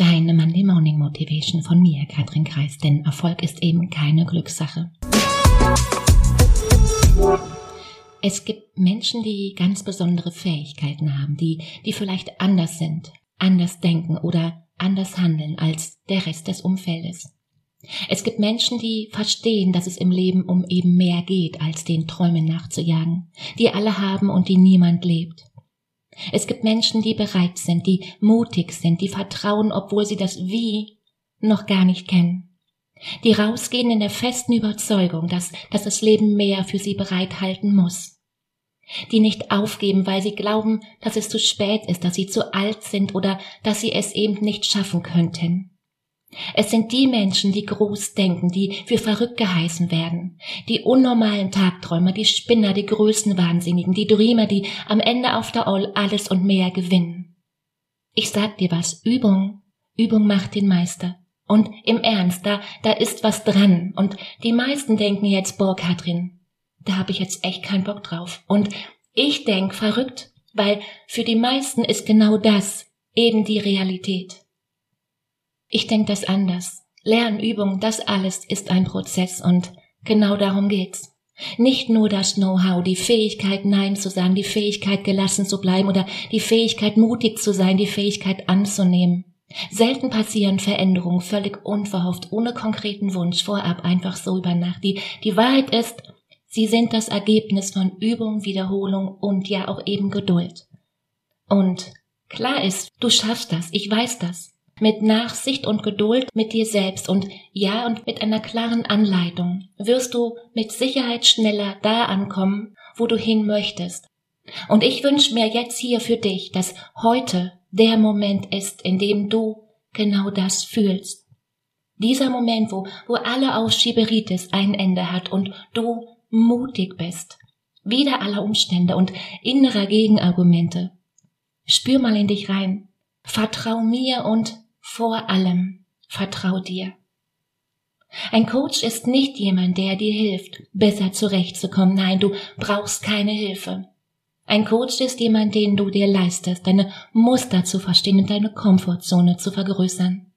Deine Monday Morning Motivation von mir, Katrin Kreis, denn Erfolg ist eben keine Glückssache. Es gibt Menschen, die ganz besondere Fähigkeiten haben, die, die vielleicht anders sind, anders denken oder anders handeln als der Rest des Umfeldes. Es gibt Menschen, die verstehen, dass es im Leben um eben mehr geht, als den Träumen nachzujagen, die alle haben und die niemand lebt. Es gibt Menschen, die bereit sind, die mutig sind, die vertrauen, obwohl sie das Wie noch gar nicht kennen. Die rausgehen in der festen Überzeugung, dass, dass das Leben mehr für sie bereithalten muss. Die nicht aufgeben, weil sie glauben, dass es zu spät ist, dass sie zu alt sind oder dass sie es eben nicht schaffen könnten. Es sind die Menschen, die groß denken, die für verrückt geheißen werden, die unnormalen Tagträumer, die Spinner, die Größenwahnsinnigen, die Dreamer, die am Ende auf der All alles und mehr gewinnen. Ich sag dir was, Übung, Übung macht den Meister. Und im Ernst, da, da ist was dran. Und die meisten denken jetzt, boah, Katrin, da habe ich jetzt echt keinen Bock drauf. Und ich denk verrückt, weil für die meisten ist genau das eben die Realität. Ich denk das anders. Lernübung, das alles ist ein Prozess und genau darum geht's. Nicht nur das Know-how, die Fähigkeit Nein zu sagen, die Fähigkeit gelassen zu bleiben oder die Fähigkeit mutig zu sein, die Fähigkeit anzunehmen. Selten passieren Veränderungen völlig unverhofft, ohne konkreten Wunsch, vorab einfach so über Nacht. Die, die Wahrheit ist, sie sind das Ergebnis von Übung, Wiederholung und ja auch eben Geduld. Und klar ist, du schaffst das, ich weiß das. Mit Nachsicht und Geduld mit dir selbst und ja und mit einer klaren Anleitung wirst du mit Sicherheit schneller da ankommen, wo du hin möchtest. Und ich wünsche mir jetzt hier für dich, dass heute der Moment ist, in dem du genau das fühlst. Dieser Moment, wo, wo alle Ausschieberitis ein Ende hat und du mutig bist. Wieder aller Umstände und innerer Gegenargumente. Spür mal in dich rein. Vertrau mir und vor allem vertrau dir. Ein Coach ist nicht jemand, der dir hilft, besser zurechtzukommen. Nein, du brauchst keine Hilfe. Ein Coach ist jemand, den du dir leistest, deine Muster zu verstehen und deine Komfortzone zu vergrößern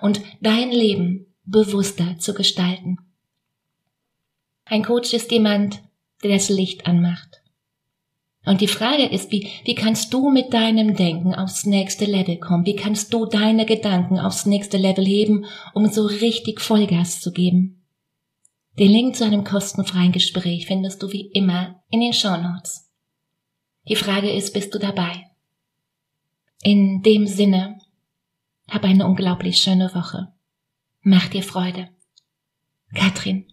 und dein Leben bewusster zu gestalten. Ein Coach ist jemand, der das Licht anmacht. Und die Frage ist, wie, wie kannst du mit deinem Denken aufs nächste Level kommen? Wie kannst du deine Gedanken aufs nächste Level heben, um so richtig Vollgas zu geben? Den Link zu einem kostenfreien Gespräch findest du wie immer in den Show Notes. Die Frage ist, bist du dabei? In dem Sinne, hab eine unglaublich schöne Woche. Mach dir Freude. Katrin